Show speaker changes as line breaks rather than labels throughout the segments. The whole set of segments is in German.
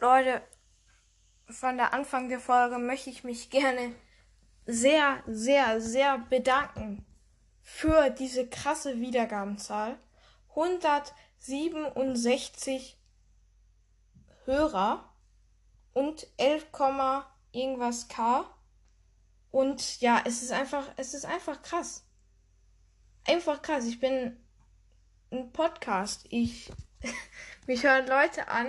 Leute, von der Anfang der Folge möchte ich mich gerne sehr, sehr, sehr bedanken für diese krasse Wiedergabenzahl. 167 Hörer und 11, irgendwas K. Und ja, es ist einfach, es ist einfach krass. Einfach krass. Ich bin ein Podcast. Ich, mich hören Leute an,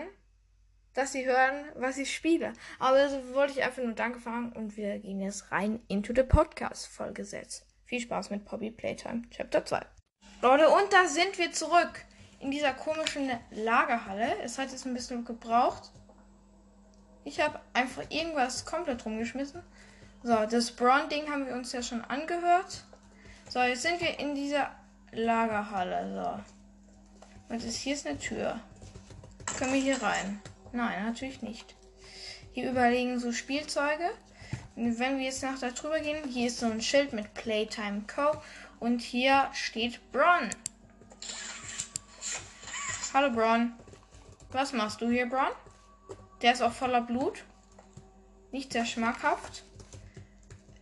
dass sie hören, was ich spiele. Aber das wollte ich einfach nur Danke fragen und wir gehen jetzt rein into the Podcast-Folge jetzt. Viel Spaß mit Poppy Playtime Chapter 2. Leute, und da sind wir zurück in dieser komischen Lagerhalle. Es hat jetzt ein bisschen gebraucht. Ich habe einfach irgendwas komplett rumgeschmissen. So, das Braun-Ding haben wir uns ja schon angehört. So, jetzt sind wir in dieser Lagerhalle. So. Und ist, hier ist eine Tür. Können wir hier rein? Nein, natürlich nicht. Hier überlegen so Spielzeuge. Wenn wir jetzt nach da drüber gehen, hier ist so ein Schild mit Playtime Co. Und hier steht Bron. Hallo Bron. Was machst du hier, Bron? Der ist auch voller Blut. Nicht sehr schmackhaft.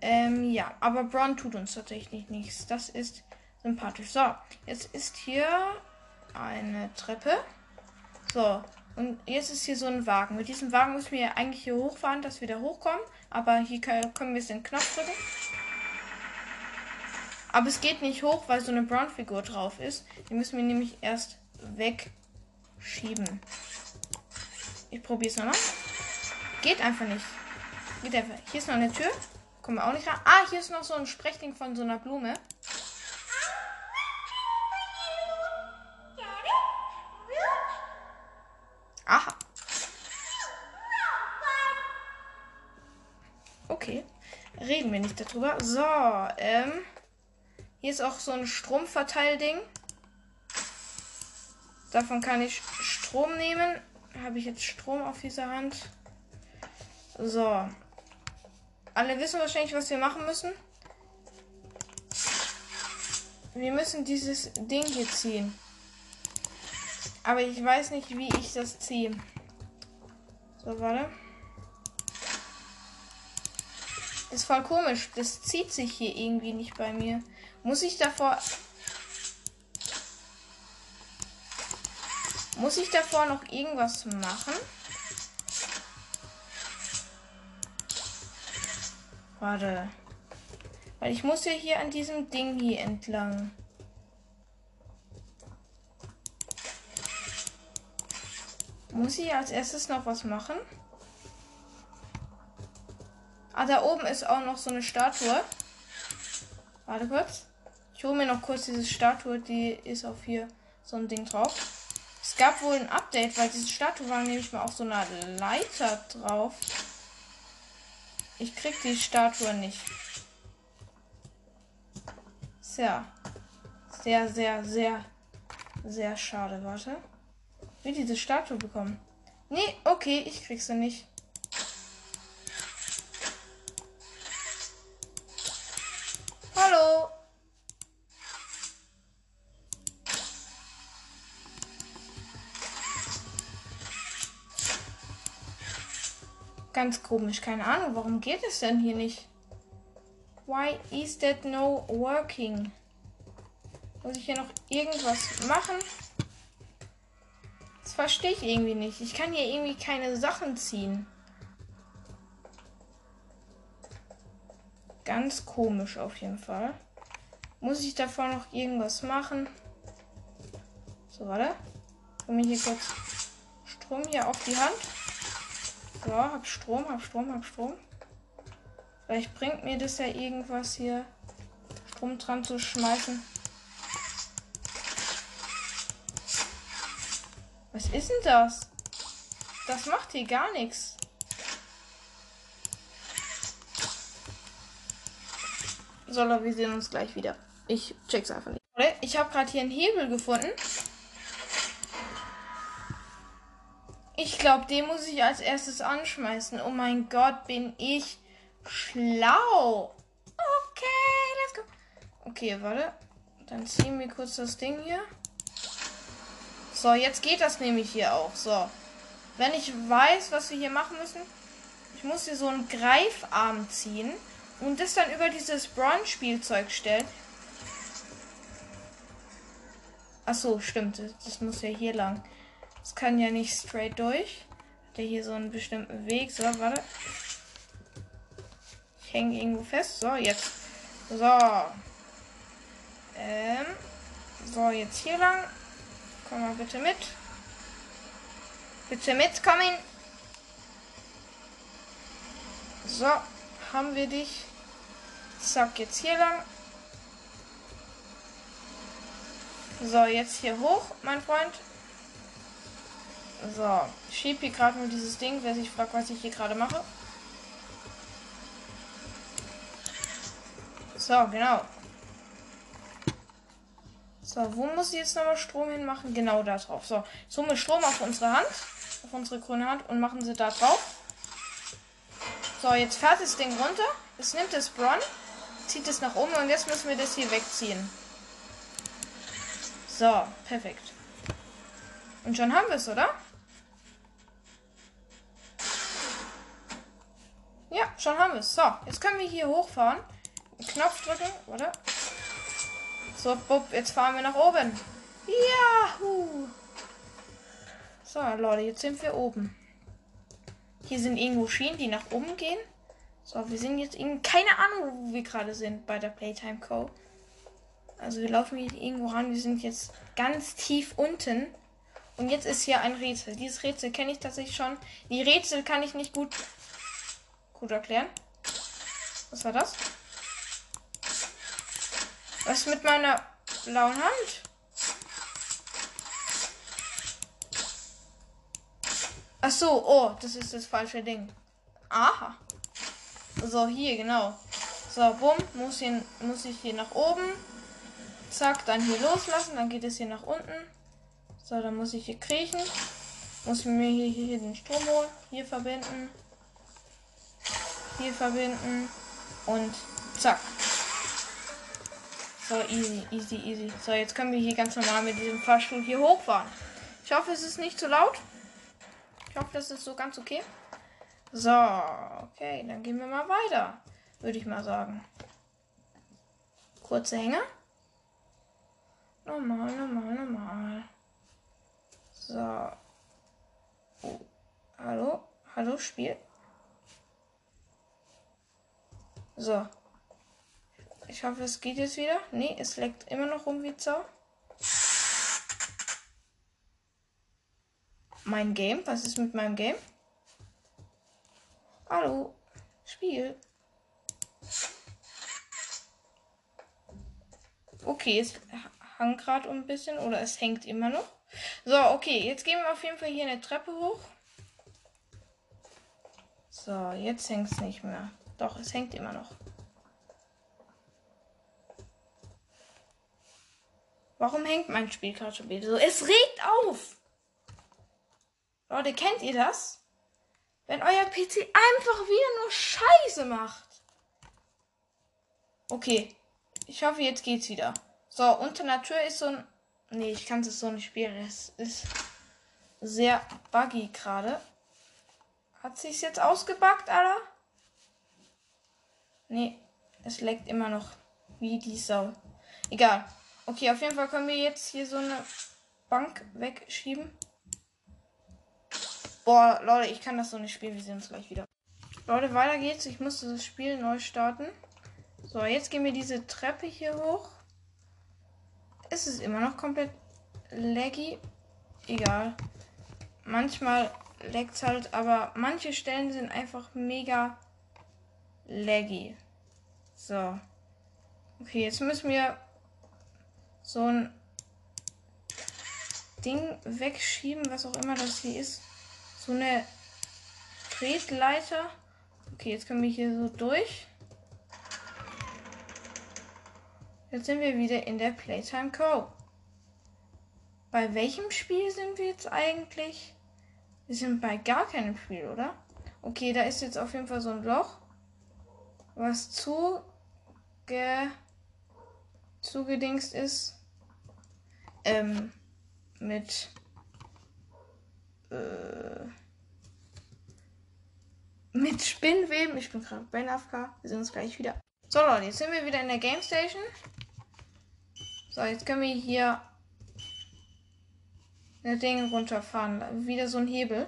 Ähm, ja, aber Bron tut uns tatsächlich nichts. Das ist sympathisch. So, jetzt ist hier eine Treppe. So, und jetzt ist hier so ein Wagen. Mit diesem Wagen müssen wir eigentlich hier hochfahren, dass wir da hochkommen. Aber hier können wir den Knopf drücken. Aber es geht nicht hoch, weil so eine Brown-Figur drauf ist. Die müssen wir nämlich erst wegschieben. Ich probiere es nochmal. Geht einfach nicht. Geht einfach. Hier ist noch eine Tür. Kommen wir auch nicht rein. Ah, hier ist noch so ein Sprechding von so einer Blume. Reden wir nicht darüber. So, ähm. Hier ist auch so ein Stromverteilding. Davon kann ich Strom nehmen. Habe ich jetzt Strom auf dieser Hand? So. Alle wissen wahrscheinlich, was wir machen müssen. Wir müssen dieses Ding hier ziehen. Aber ich weiß nicht, wie ich das ziehe. So, warte. Ist voll komisch. Das zieht sich hier irgendwie nicht bei mir. Muss ich davor. Muss ich davor noch irgendwas machen? Warte. Weil ich muss ja hier an diesem Ding hier entlang. Muss ich als erstes noch was machen? Ah, da oben ist auch noch so eine Statue. Warte kurz. Ich hole mir noch kurz diese Statue, die ist auf hier so ein Ding drauf. Es gab wohl ein Update, weil diese Statue war nämlich mal auf so einer Leiter drauf. Ich krieg die Statue nicht. Sehr, sehr, sehr, sehr, sehr schade. Warte. Wie diese Statue bekommen. Nee, okay, ich krieg sie nicht. Hallo. Ganz komisch, keine Ahnung, warum geht es denn hier nicht? Why is that no working? Muss ich hier noch irgendwas machen? Das verstehe ich irgendwie nicht. Ich kann hier irgendwie keine Sachen ziehen. Ganz komisch auf jeden Fall. Muss ich davor noch irgendwas machen? So, warte. Komm mir hier kurz Strom hier auf die Hand. So, hab Strom, hab Strom, hab Strom. Vielleicht bringt mir das ja irgendwas hier, Strom dran zu schmeißen. Was ist denn das? Das macht hier gar nichts. So, wir sehen uns gleich wieder. Ich check's einfach nicht. Ich habe gerade hier einen Hebel gefunden. Ich glaube, den muss ich als erstes anschmeißen. Oh mein Gott, bin ich schlau. Okay, let's go. Okay, warte. Dann ziehen wir kurz das Ding hier. So, jetzt geht das nämlich hier auch. So. wenn ich weiß, was wir hier machen müssen, ich muss hier so einen Greifarm ziehen und das dann über dieses Bronze-Spielzeug stellen. Ach so, stimmt. Das muss ja hier lang. Das kann ja nicht straight durch. Hat ja hier so einen bestimmten Weg. So, warte. Ich hänge irgendwo fest. So, jetzt. So. Ähm. So, jetzt hier lang. Komm mal bitte mit. Bitte mitkommen. So, haben wir dich. Zack, jetzt hier lang. So, jetzt hier hoch, mein Freund. So, ich schieb hier gerade nur dieses Ding, wer sich fragt, was ich hier gerade mache. So, genau. So, wo muss ich jetzt nochmal Strom hinmachen? Genau da drauf. So, jetzt holen wir Strom auf unsere Hand, auf unsere grüne Hand und machen sie da drauf. So, jetzt fährt das Ding runter. Es nimmt das Bron, zieht es nach oben und jetzt müssen wir das hier wegziehen. So, perfekt. Und schon haben wir es, oder? Ja, schon haben wir es. So, jetzt können wir hier hochfahren. Knopf drücken, oder? So, bupp, jetzt fahren wir nach oben. Yahoo! So, Leute, jetzt sind wir oben. Hier sind irgendwo Schienen, die nach oben gehen. So, wir sind jetzt in keine Ahnung, wo wir gerade sind bei der Playtime Co. Also wir laufen hier irgendwo ran. Wir sind jetzt ganz tief unten. Und jetzt ist hier ein Rätsel. Dieses Rätsel kenne ich tatsächlich schon. Die Rätsel kann ich nicht gut, gut erklären. Was war das? Was mit meiner blauen Hand? Ach so, oh, das ist das falsche Ding. Aha. So, hier, genau. So, bumm, muss, muss ich hier nach oben. Zack, dann hier loslassen, dann geht es hier nach unten. So, dann muss ich hier kriechen. Muss mir hier, hier, hier den Strom holen. Hier verbinden. Hier verbinden. Und zack. So, easy, easy, easy. So, jetzt können wir hier ganz normal mit diesem Fahrstuhl hier hochfahren. Ich hoffe, es ist nicht zu laut. Ich hoffe, das ist so ganz okay. So, okay, dann gehen wir mal weiter, würde ich mal sagen. Kurze Hänge. Normal, normal, normal. So. Oh. Hallo? Hallo, Spiel? So. Ich hoffe, es geht jetzt wieder. Nee, es leckt immer noch rum wie Zau. Mein Game? Was ist mit meinem Game? Hallo. Spiel. Okay, es hang gerade ein bisschen oder es hängt immer noch. So, okay, jetzt gehen wir auf jeden Fall hier eine Treppe hoch. So, jetzt hängt es nicht mehr. Doch, es hängt immer noch. Warum hängt mein Spiel gerade schon wieder so? Es regt auf! Leute, kennt ihr das? Wenn euer PC einfach wieder nur Scheiße macht. Okay. Ich hoffe, jetzt geht's wieder. So, unter Tür ist so ein. Nee, ich kann es so nicht spielen. Es ist sehr buggy gerade. Hat sich's jetzt ausgebackt, Alter? Nee, es leckt immer noch wie die Sau. Egal. Okay, auf jeden Fall können wir jetzt hier so eine Bank wegschieben. Boah, Leute, ich kann das so nicht spielen. Wir sehen uns gleich wieder. Leute, weiter geht's. Ich musste das Spiel neu starten. So, jetzt gehen wir diese Treppe hier hoch. Es ist immer noch komplett laggy. Egal. Manchmal laggt halt, aber manche Stellen sind einfach mega laggy. So. Okay, jetzt müssen wir so ein Ding wegschieben, was auch immer das hier ist so eine Tretleiter. Okay, jetzt können wir hier so durch. Jetzt sind wir wieder in der Playtime Co. Bei welchem Spiel sind wir jetzt eigentlich? Wir sind bei gar keinem Spiel, oder? Okay, da ist jetzt auf jeden Fall so ein Loch, was zuge zugedingst ist. Ähm, mit äh, mit Spinnweben. Ich bin gerade bei AFK. Wir sehen uns gleich wieder. So Leute, jetzt sind wir wieder in der Game Station. So, jetzt können wir hier das Ding runterfahren. Wieder so ein Hebel.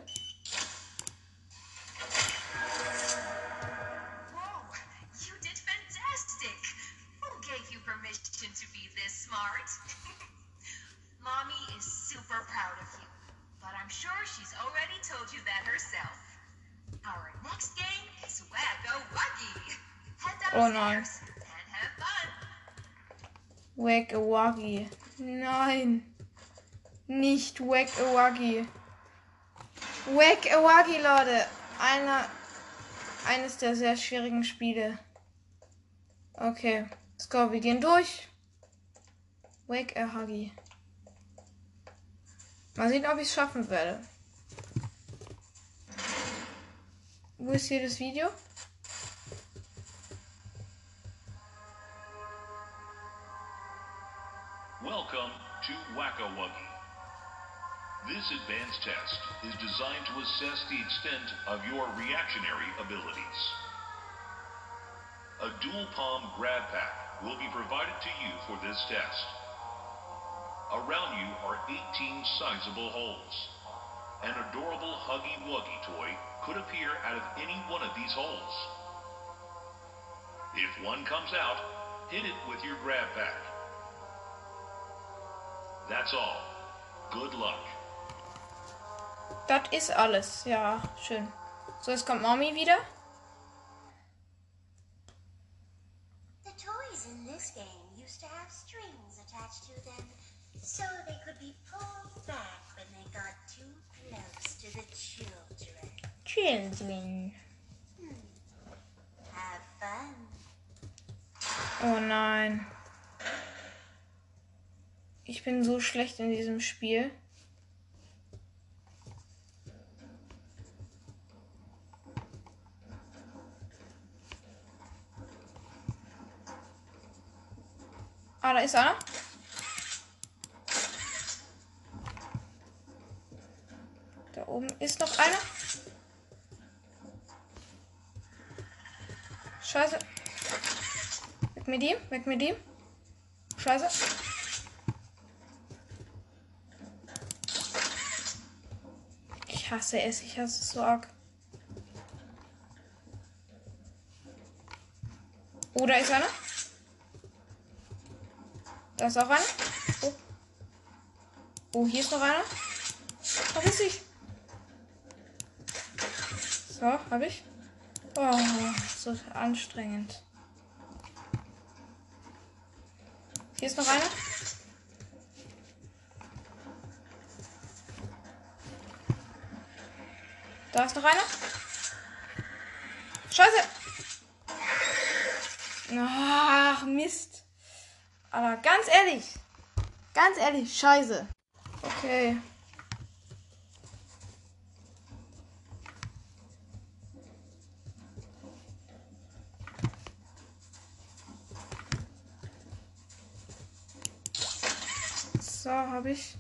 Nicht Wack a Wuggy. Wack a Wuggy, Leute. Einer, eines der sehr schwierigen Spiele. Okay. Let's go. Wir gehen durch. Wake a Huggy. Mal sehen, ob ich es schaffen werde. Wo ist hier das Video?
Welcome to Wacka Wuggy. This advanced test is designed to assess the extent of your reactionary abilities. A dual palm grab pack will be provided to you for this test. Around you are 18 sizable holes. An adorable Huggy Wuggy toy could appear out of any one of these holes. If one comes out, hit it with your grab pack. That's all. Good luck.
Das ist alles. Ja, schön. So, jetzt kommt Mommy wieder.
The toys in this game used to have strings attached to them so they could be pulled back when they got too close to the children.
Children.
Have fun.
Oh nein. Ich bin so schlecht in diesem Spiel. Ah, da ist einer. Da oben ist noch einer. Scheiße. Weg mit ihm, weg mit ihm. Scheiße. Ich hasse es, ich hasse es so arg. Da ist einer. Da ist auch einer. Oh. Oh, hier ist noch einer. Vergiss ich. So, hab ich. Oh, so anstrengend. Hier ist noch einer. Da ist noch einer. Scheiße. Ach, Mist. Aber ganz ehrlich. Ganz ehrlich, scheiße. Okay. So, habe ich.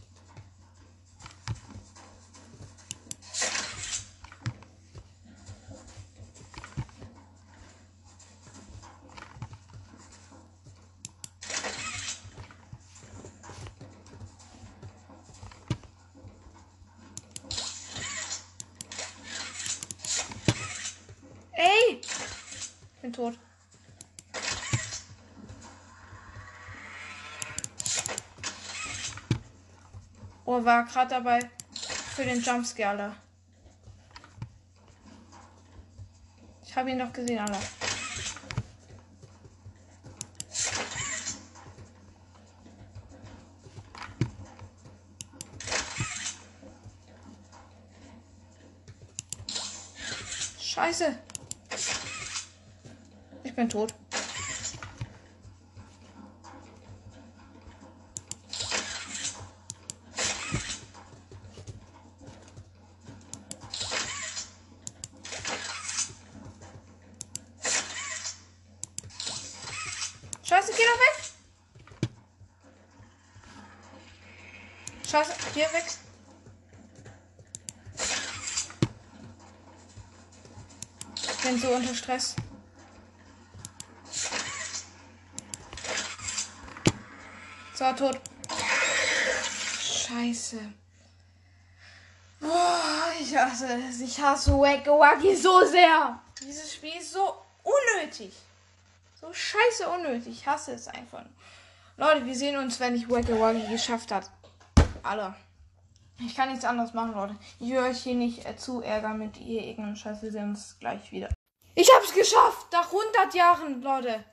Ey! Ich bin tot. Oh, war gerade dabei für den Jumpscare, Alter. Ich habe ihn doch gesehen, Alter. Ich bin tot. Scheiße, geh doch weg. Scheiße, geh weg. Ich bin so unter Stress. So, tot. Scheiße. Boah, ich hasse es. Ich hasse Wacky Wacky so sehr. Dieses Spiel ist so unnötig. So scheiße unnötig. Ich hasse es einfach. Leute, wir sehen uns, wenn ich Wacky Wacky geschafft hat. Alle. Ich kann nichts anderes machen, Leute. Ich will euch hier nicht äh, zu ärgern mit ihr irgendeinem Scheiß. Wir sehen uns gleich wieder. Ich hab's geschafft! Nach 100 Jahren, Leute.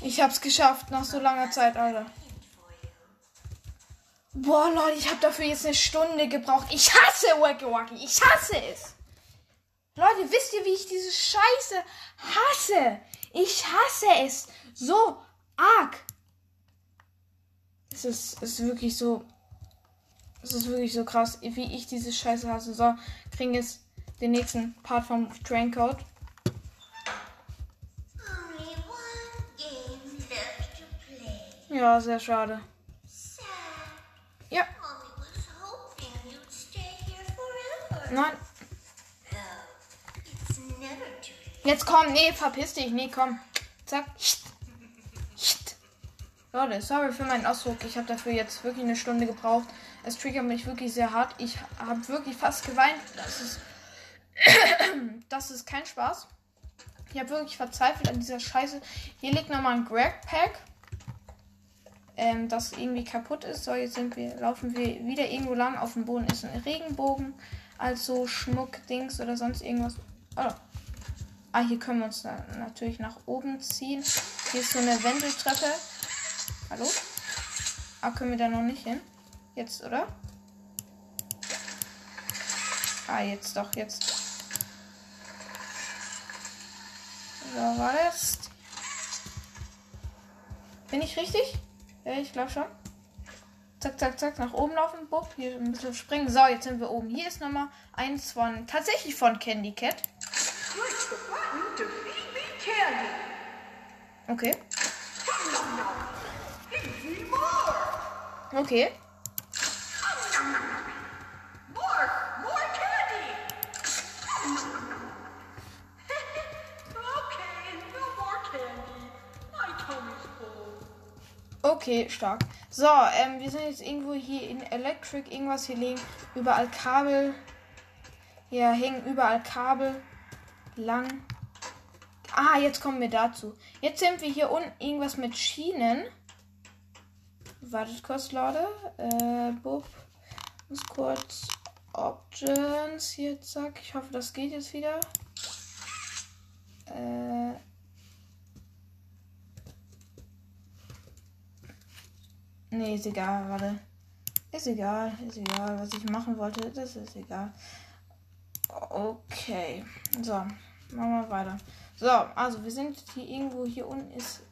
Ich hab's geschafft nach so langer Zeit, Alter. Boah, Leute, ich habe dafür jetzt eine Stunde gebraucht. Ich hasse Wacky Wacky. Ich hasse es. Leute, wisst ihr, wie ich diese Scheiße hasse? Ich hasse es so arg. Es ist, ist wirklich so. Es ist wirklich so krass, wie ich diese Scheiße hasse. So, kriegen jetzt den nächsten Part vom Train Ja, sehr schade. Ja, nein. Jetzt komm, nee, verpiss dich, nee, komm. Zack. Leute, sorry für meinen Ausdruck. Ich habe dafür jetzt wirklich eine Stunde gebraucht. Es triggert mich wirklich sehr hart. Ich habe wirklich fast geweint. Das ist, das ist kein Spaß. Ich habe wirklich verzweifelt an dieser Scheiße. Hier liegt nochmal ein Greg Pack. Ähm, das irgendwie kaputt ist. So, jetzt sind wir, laufen wir wieder irgendwo lang. Auf dem Boden ist ein Regenbogen. Also Schmuckdings oder sonst irgendwas. Oh. Ah, hier können wir uns da natürlich nach oben ziehen. Hier ist so eine Wendeltreppe. Hallo? Ah, können wir da noch nicht hin? Jetzt, oder? Ah, jetzt doch, jetzt. So, war das? Bin ich richtig? Ja, ich glaube schon. Zack, zack, zack, nach oben laufen. Bupp, hier ein bisschen springen. So, jetzt sind wir oben. Hier ist Nummer eins von, tatsächlich von Candy Cat. Okay. Okay.
Okay,
stark. So, ähm, wir sind jetzt irgendwo hier in Electric, irgendwas hier liegen. Überall Kabel. Hier hängen überall Kabel lang. Ah, jetzt kommen wir dazu. Jetzt sind wir hier unten irgendwas mit Schienen. Wartet kurz, Leute. Äh, Bub. Muss kurz Options hier, zack. Ich hoffe, das geht jetzt wieder. Äh. Nee, ist egal, warte. Ist egal, ist egal, was ich machen wollte, das ist egal. Okay, so, machen wir weiter. So, also wir sind hier irgendwo, hier unten ist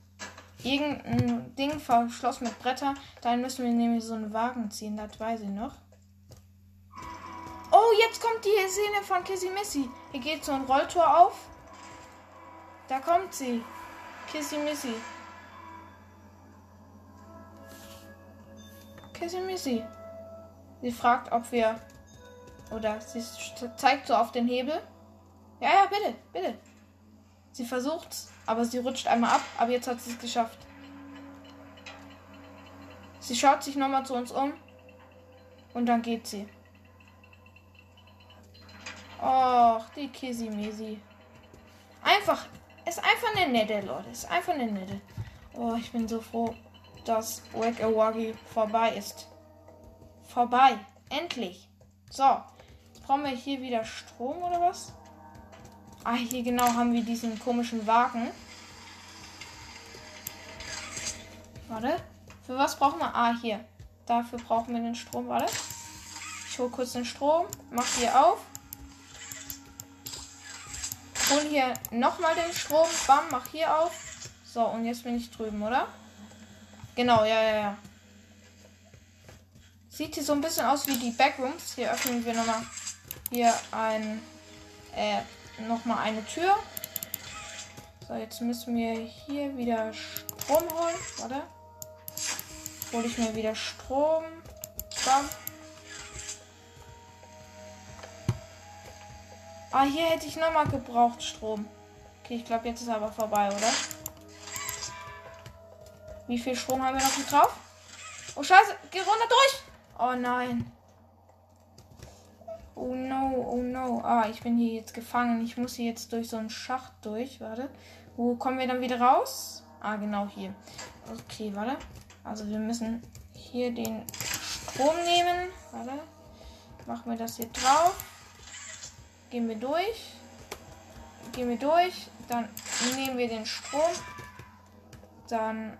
irgendein Ding verschlossen mit Bretter. Dahin müssen wir nämlich so einen Wagen ziehen, das weiß ich noch. Oh, jetzt kommt die Szene von Kissy Missy. Hier geht so ein Rolltor auf. Da kommt sie. Kissy Missy. Kissy Missy. Sie fragt, ob wir. Oder sie zeigt so auf den Hebel. Ja, ja, bitte, bitte. Sie versucht's, aber sie rutscht einmal ab, aber jetzt hat sie es geschafft. Sie schaut sich nochmal zu uns um. Und dann geht sie. Och, die Kissy Missy. Einfach. Ist einfach eine nette, Leute. Ist einfach eine nette. Oh, ich bin so froh, dass Wack a Waggy vorbei ist. Vorbei. Endlich. So. Jetzt brauchen wir hier wieder Strom oder was? Ah, hier genau haben wir diesen komischen Wagen. Warte. Für was brauchen wir? Ah, hier. Dafür brauchen wir den Strom. Warte. Ich hole kurz den Strom. Mach hier auf. Hol hier nochmal den Strom. Bam, mach hier auf. So, und jetzt bin ich drüben, oder? Genau, ja, ja, ja. Sieht hier so ein bisschen aus wie die Backrooms. Hier öffnen wir nochmal hier ein, äh, nochmal eine Tür. So, jetzt müssen wir hier wieder Strom holen. Warte. Hole ich mir wieder Strom. Bam. Ah, hier hätte ich nochmal gebraucht Strom. Okay, ich glaube, jetzt ist aber vorbei, oder? Wie viel Strom haben wir noch hier drauf? Oh, scheiße. Geh runter durch. Oh, nein. Oh, no. Oh, no. Ah, ich bin hier jetzt gefangen. Ich muss hier jetzt durch so einen Schacht durch. Warte. Wo kommen wir dann wieder raus? Ah, genau hier. Okay, warte. Also, wir müssen hier den Strom nehmen. Warte. Machen wir das hier drauf. Gehen wir durch. Gehen wir durch. Dann nehmen wir den Strom. Dann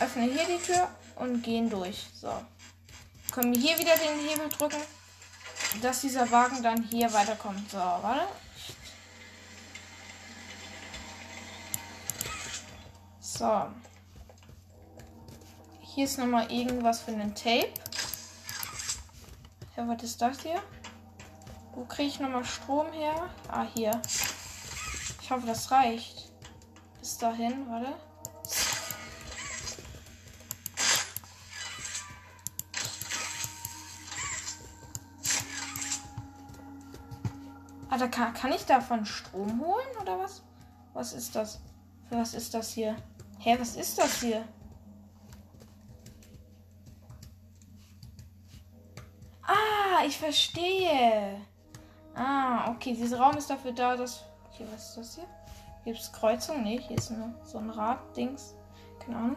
öffnen hier die Tür und gehen durch. So. Können wir hier wieder den Hebel drücken, dass dieser Wagen dann hier weiterkommt. So, warte. So. Hier ist nochmal irgendwas für einen Tape. Ja, was ist das hier? Wo kriege ich nochmal Strom her? Ah, hier. Ich hoffe, das reicht. Bis dahin, warte. Da kann, kann ich davon Strom holen oder was? Was ist das? Was ist das hier? Hä, was ist das hier? Ah, ich verstehe. Ah, okay. Dieser Raum ist dafür da, dass. Okay, was ist das hier? Gibt es Kreuzung? Nee, hier ist nur so ein Rad-Dings. Keine Ahnung.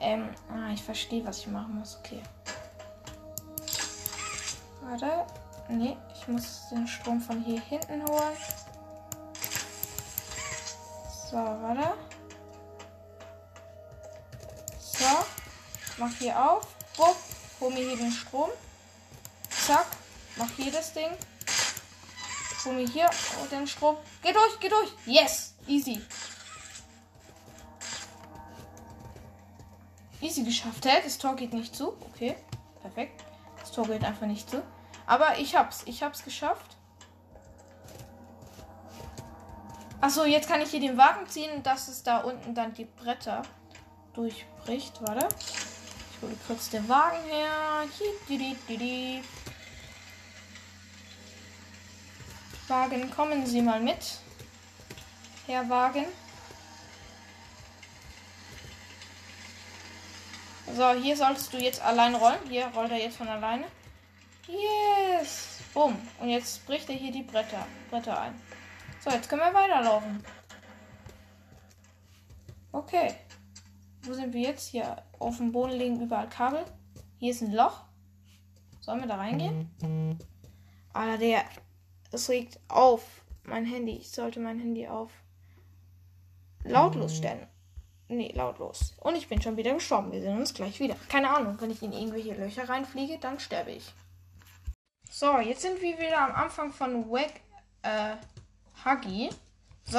Ähm, ah, ich verstehe, was ich machen muss. Okay. Warte. Nee, ich muss den Strom von hier hinten holen. So, warte. So. Mach hier auf. Bupp. Hol mir hier den Strom. Zack. Mach hier das Ding. Hol mir hier den Strom. Geh durch, geh durch. Yes. Easy. Easy geschafft. Hä? Das Tor geht nicht zu. Okay. Perfekt. Das Tor geht einfach nicht zu. Aber ich hab's. Ich hab's geschafft. Achso, jetzt kann ich hier den Wagen ziehen, dass es da unten dann die Bretter durchbricht. Warte. Ich hole kurz den Wagen her. Wagen, kommen Sie mal mit. Herr Wagen. So, hier solltest du jetzt allein rollen. Hier rollt er jetzt von alleine. Yes! Bumm. Und jetzt bricht er hier die Bretter, Bretter ein. So, jetzt können wir weiterlaufen. Okay. Wo sind wir jetzt? Hier auf dem Boden liegen überall Kabel. Hier ist ein Loch. Sollen wir da reingehen? Alter, der. Es regt auf. Mein Handy. Ich sollte mein Handy auf. Lautlos stellen. Nee, lautlos. Und ich bin schon wieder gestorben. Wir sehen uns gleich wieder. Keine Ahnung, wenn ich in irgendwelche Löcher reinfliege, dann sterbe ich. So, jetzt sind wir wieder am Anfang von Wack äh, Huggy. So.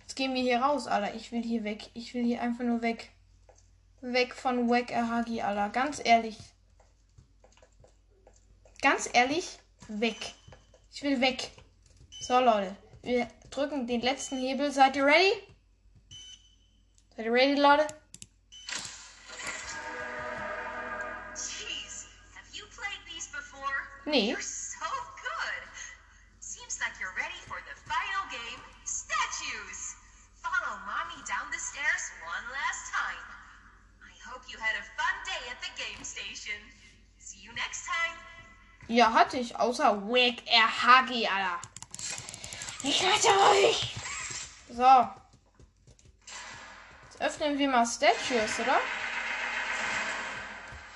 Jetzt gehen wir hier raus, Alter. Ich will hier weg. Ich will hier einfach nur weg. Weg von Wack äh, Huggy, Alter. Ganz ehrlich. Ganz ehrlich, weg. Ich will weg. So, Leute. Wir drücken den letzten Hebel. Seid ihr ready? Seid ihr ready, Leute?
Time.
Ja, hatte ich. Außer Wack Huggy, Alter. Ich rette euch. So. Jetzt öffnen wir mal Statues, oder?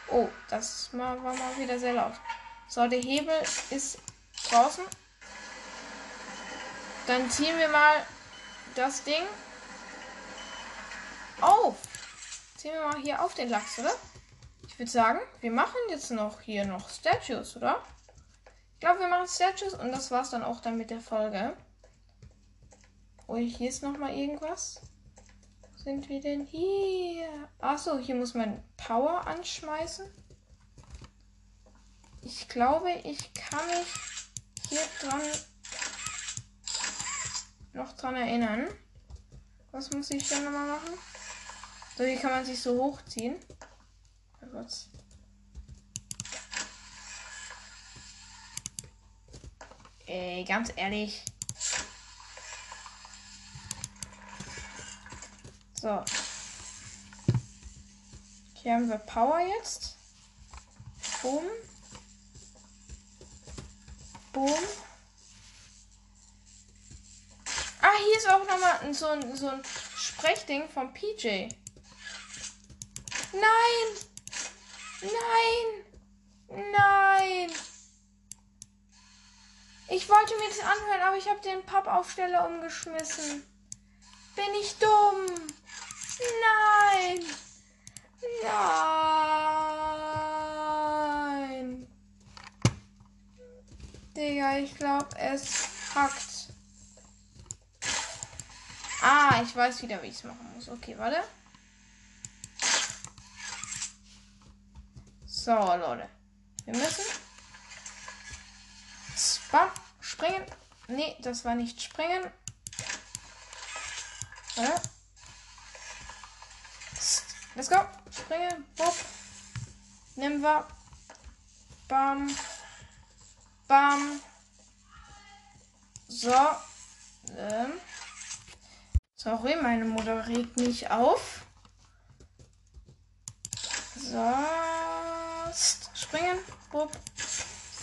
Oh, das mal, war mal wieder sehr laut. So, der Hebel ist draußen. Dann ziehen wir mal das Ding auf. Ziehen wir mal hier auf den Lachs, oder? Ich würde sagen, wir machen jetzt noch hier noch Statues, oder? Ich glaube, wir machen Statues und das war's dann auch dann mit der Folge. Oh, hier ist noch mal irgendwas. Wo sind wir denn hier? Achso, hier muss man Power anschmeißen. Ich glaube, ich kann mich hier dran noch dran erinnern. Was muss ich denn nochmal machen? So, hier kann man sich so hochziehen. Oh Gott. Ey, ganz ehrlich. So. Hier haben wir Power jetzt. Boom. Boom. Ah, hier ist auch nochmal so ein, so ein Sprechding vom PJ. Nein! Nein! Nein! Ich wollte mir das anhören, aber ich habe den Pappaufsteller umgeschmissen. Bin ich dumm? Nein! Nein! Digga, ich glaube, es hackt. Ah, ich weiß wieder, wie ich es machen muss. Okay, warte. So, Leute. Wir müssen. Spam. Springen. Nee, das war nicht springen. Warte. Let's go. Springen. Bob. Nehmen wir. Bam. Bam. So. Ähm. Sorry, meine Mutter regt mich auf. So. Springen. Bob.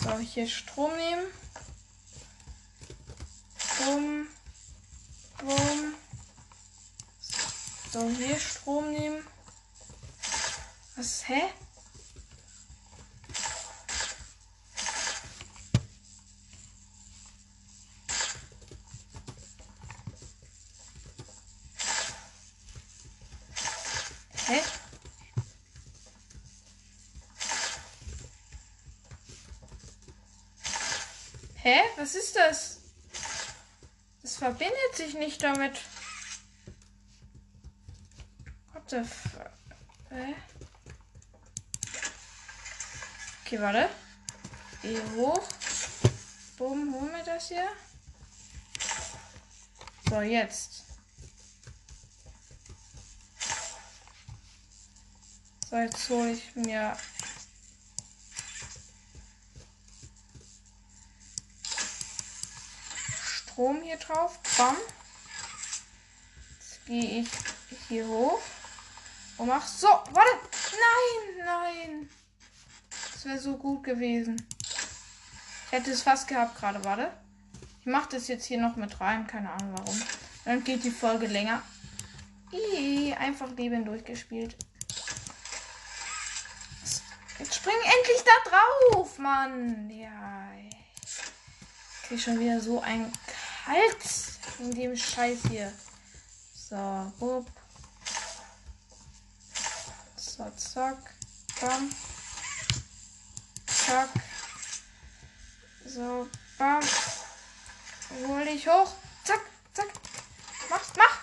So, hier Strom nehmen. Bumm. Bumm. So, hier Strom nehmen. Was? Hä? Was ist das? Das verbindet sich nicht damit. What the f... Hä? Okay, warte. Geh hoch. Bumm, holen wir das hier. So, jetzt. So, jetzt hole ich mir Strom hier drauf. Bam. Jetzt gehe ich hier hoch und mach so. Warte. Nein, nein. Das wäre so gut gewesen. Ich hätte es fast gehabt gerade, warte. Ich mache das jetzt hier noch mit rein. Keine Ahnung warum. Dann geht die Folge länger. Ih, einfach Leben durchgespielt. Jetzt spring endlich da drauf, Mann. Ja. Ich krieg schon wieder so ein Kalt in dem Scheiß hier. So, bup. So, zack. Bam. Zack. So, bam. Hol dich hoch. Zack, zack. Mach, mach.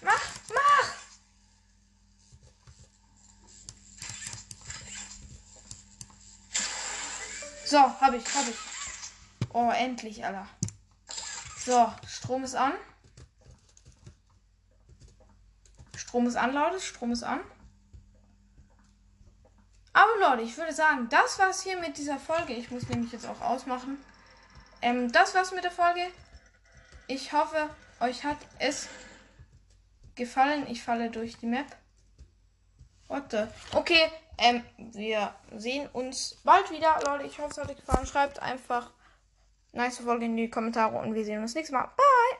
Mach, mach. So, hab ich, hab ich. Oh, endlich, Alter. So, Strom ist an. Strom ist an, Leute. Strom ist an. Aber Leute, ich würde sagen, das war's hier mit dieser Folge. Ich muss nämlich jetzt auch ausmachen. Ähm, das war's mit der Folge. Ich hoffe, euch hat es gefallen. Ich falle durch die Map. What the? Okay, ähm, wir sehen uns bald wieder, Leute. Ich hoffe, es hat euch gefallen. Schreibt einfach nice Folge in die Kommentare und wir sehen uns nächstes Mal. Bye!